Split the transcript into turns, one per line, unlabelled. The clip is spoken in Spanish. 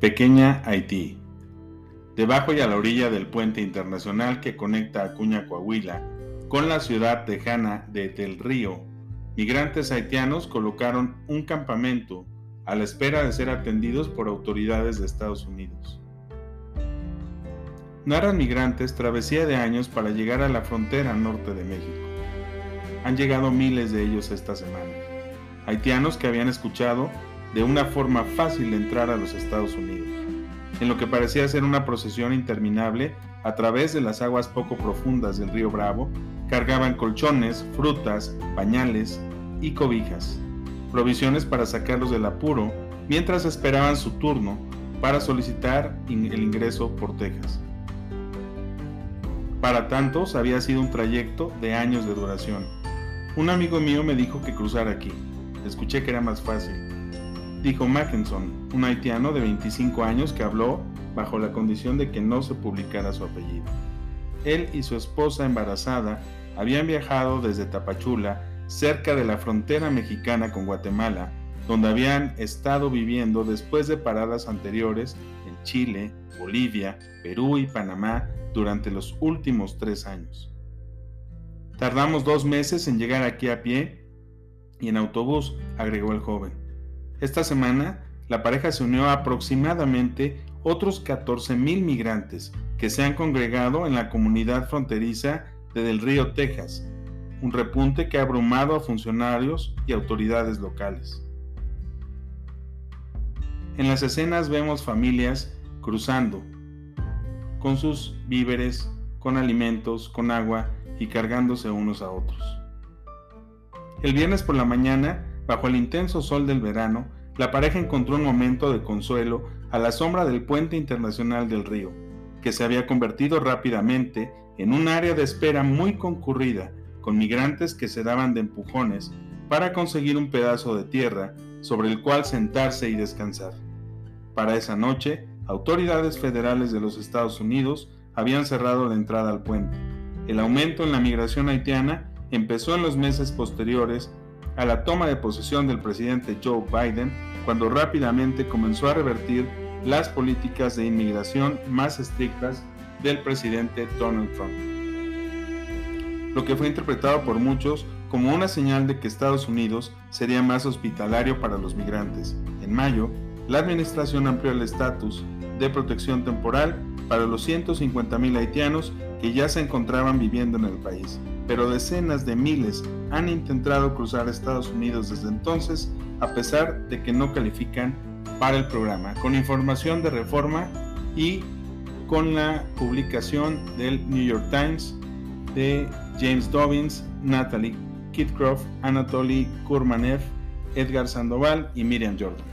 Pequeña Haití. Debajo y a la orilla del puente internacional que conecta Acuña, Coahuila, con la ciudad tejana de Del Río, migrantes haitianos colocaron un campamento a la espera de ser atendidos por autoridades de Estados Unidos. Narran migrantes travesía de años para llegar a la frontera norte de México. Han llegado miles de ellos esta semana. Haitianos que habían escuchado de una forma fácil de entrar a los Estados Unidos, en lo que parecía ser una procesión interminable a través de las aguas poco profundas del río Bravo, cargaban colchones, frutas, pañales y cobijas, provisiones para sacarlos del apuro mientras esperaban su turno para solicitar el ingreso por Texas. Para tantos había sido un trayecto de años de duración. Un amigo mío me dijo que cruzara aquí. Escuché que era más fácil dijo Mackinson, un haitiano de 25 años que habló bajo la condición de que no se publicara su apellido. Él y su esposa embarazada habían viajado desde Tapachula, cerca de la frontera mexicana con Guatemala, donde habían estado viviendo después de paradas anteriores en Chile, Bolivia, Perú y Panamá durante los últimos tres años. Tardamos dos meses en llegar aquí a pie y en autobús, agregó el joven. Esta semana, la pareja se unió a aproximadamente otros 14.000 migrantes que se han congregado en la comunidad fronteriza de Del Río, Texas, un repunte que ha abrumado a funcionarios y autoridades locales. En las escenas vemos familias cruzando, con sus víveres, con alimentos, con agua y cargándose unos a otros. El viernes por la mañana Bajo el intenso sol del verano, la pareja encontró un momento de consuelo a la sombra del puente internacional del río, que se había convertido rápidamente en un área de espera muy concurrida, con migrantes que se daban de empujones para conseguir un pedazo de tierra sobre el cual sentarse y descansar. Para esa noche, autoridades federales de los Estados Unidos habían cerrado la entrada al puente. El aumento en la migración haitiana empezó en los meses posteriores a la toma de posesión del presidente Joe Biden cuando rápidamente comenzó a revertir las políticas de inmigración más estrictas del presidente Donald Trump. Lo que fue interpretado por muchos como una señal de que Estados Unidos sería más hospitalario para los migrantes. En mayo, la administración amplió el estatus de protección temporal para los 150.000 haitianos que ya se encontraban viviendo en el país pero decenas de miles han intentado cruzar Estados Unidos desde entonces, a pesar de que no califican para el programa. Con información de reforma y con la publicación del New York Times de James Dobbins, Natalie Kitcroft, Anatoly Kurmanev, Edgar Sandoval y Miriam Jordan.